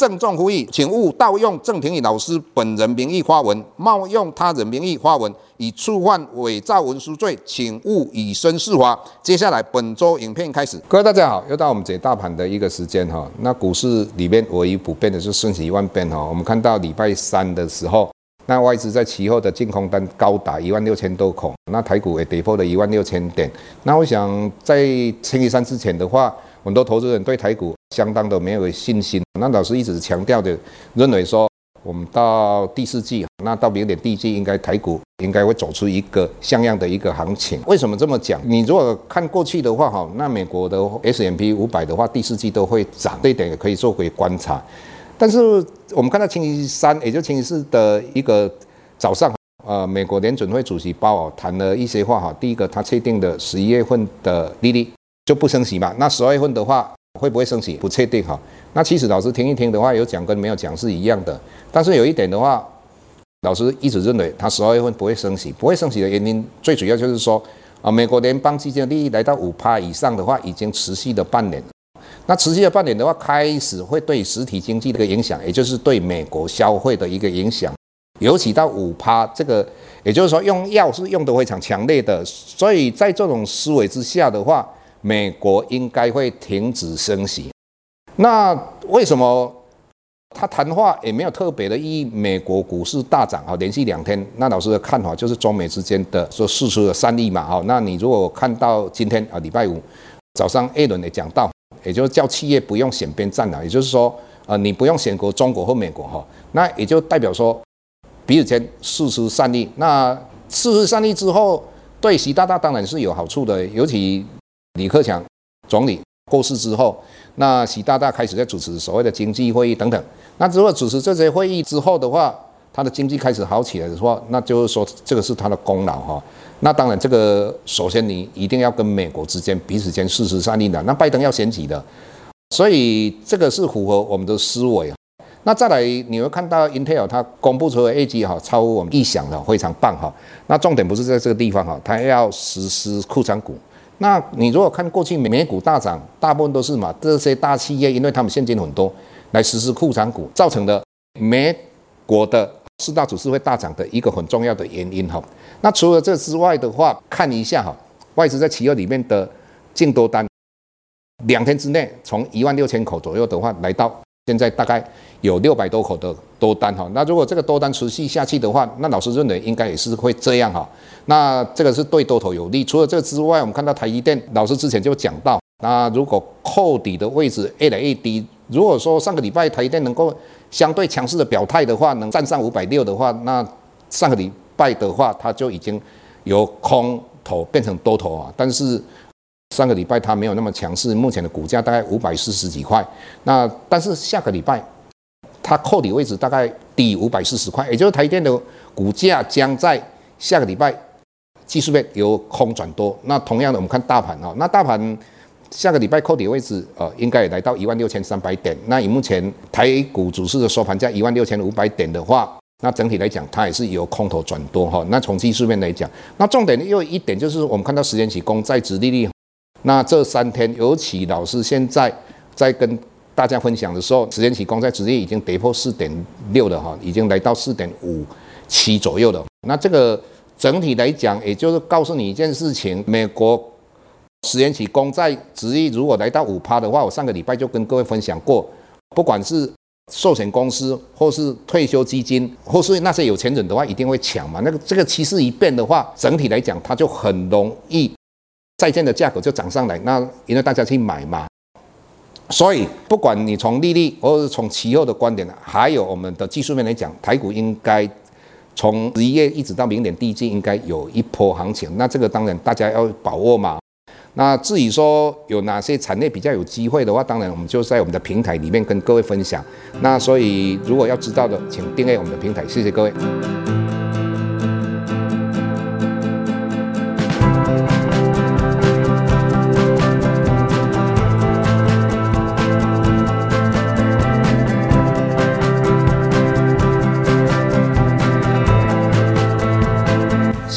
郑重呼吁，请勿盗用郑庭宇老师本人名义发文，冒用他人名义发文，以触犯伪造文书罪，请勿以身试法。接下来本周影片开始，各位大家好，又到我们解大盘的一个时间哈。那股市里面唯一不变的是瞬息万变哈。我们看到礼拜三的时候，那外资在期后的净空单高达一万六千多口，那台股也跌破了一万六千点。那我想在星期三之前的话，很多投资人对台股。相当的没有信心。那老师一直强调的，认为说我们到第四季，那到明年第一季，应该台股应该会走出一个像样的一个行情。为什么这么讲？你如果看过去的话，哈，那美国的 S M P 五百的话，第四季都会涨，这一点也可以做回观察。但是我们看到星期三，也就星期四的一个早上，呃，美国联准会主席鲍尔谈了一些话，哈，第一个他确定的十一月份的利率就不升息嘛，那十二月份的话。会不会升息？不确定哈。那其实老师听一听的话，有讲跟没有讲是一样的。但是有一点的话，老师一直认为他十二月份不会升息。不会升息的原因，最主要就是说啊，美国联邦基金的利率来到五趴以上的话，已经持续了半年。那持续了半年的话，开始会对实体经济的一个影响，也就是对美国消费的一个影响。尤其到五趴这个，也就是说用药是用得非常强烈的。所以在这种思维之下的话，美国应该会停止升息，那为什么他谈话也没有特别的意义？美国股市大涨啊，连续两天。那老师的看法就是中美之间的说释出的善意嘛，哈。那你如果看到今天啊，礼拜五早上 A 轮也讲到，也就是叫企业不用选边站了，也就是说，呃，你不用选国中国或美国哈，那也就代表说彼此间释出善意。那释出善意之后，对习大大当然是有好处的，尤其。李克强总理过世之后，那习大大开始在主持所谓的经济会议等等。那如果主持这些会议之后的话，他的经济开始好起来的话，那就是说这个是他的功劳哈。那当然，这个首先你一定要跟美国之间彼此间事实上应的。那拜登要选举的，所以这个是符合我们的思维。那再来你会看到 Intel 它公布出的业绩哈，超乎我们意想的，非常棒哈。那重点不是在这个地方哈，它要实施库存股。那你如果看过去美股大涨，大部分都是嘛这些大企业，因为他们现金很多，来实施库藏股造成的美国的四大指数会大涨的一个很重要的原因哈。那除了这之外的话，看一下哈，外资在企业里面的净多单，两天之内从一万六千口左右的话，来到现在大概有六百多口的多单哈。那如果这个多单持续下去的话，那老师认为应该也是会这样哈。那这个是对多头有利。除了这个之外，我们看到台积电老师之前就讲到，那如果扣底的位置越来越低，如果说上个礼拜台积电能够相对强势的表态的话，能站上五百六的话，那上个礼拜的话，它就已经由空头变成多头啊。但是上个礼拜它没有那么强势，目前的股价大概五百四十几块。那但是下个礼拜它扣底位置大概低五百四十块，也就是台电的股价将在下个礼拜。技术面由空转多，那同样的，我们看大盘啊，那大盘下个礼拜扣底位置，呃，应该也来到一万六千三百点。那以目前台股主市的收盘价一万六千五百点的话，那整体来讲，它也是由空头转多哈。那从技术面来讲，那重点又一点就是，我们看到十年期公债殖利率，那这三天，尤其老师现在在跟大家分享的时候，十年期公债殖利率已经跌破四点六了哈，已经来到四点五七左右了。那这个。整体来讲，也就是告诉你一件事情：美国十年期公债殖利率如果来到五趴的话，我上个礼拜就跟各位分享过，不管是寿险公司，或是退休基金，或是那些有钱人的话，一定会抢嘛。那个这个趋势一变的话，整体来讲，它就很容易债券的价格就涨上来。那因为大家去买嘛，所以不管你从利率，或者是从期货的观点，还有我们的技术面来讲，台股应该。从十一月一直到明年第一季，应该有一波行情。那这个当然大家要把握嘛。那至于说有哪些产业比较有机会的话，当然我们就在我们的平台里面跟各位分享。那所以如果要知道的，请订阅我们的平台，谢谢各位。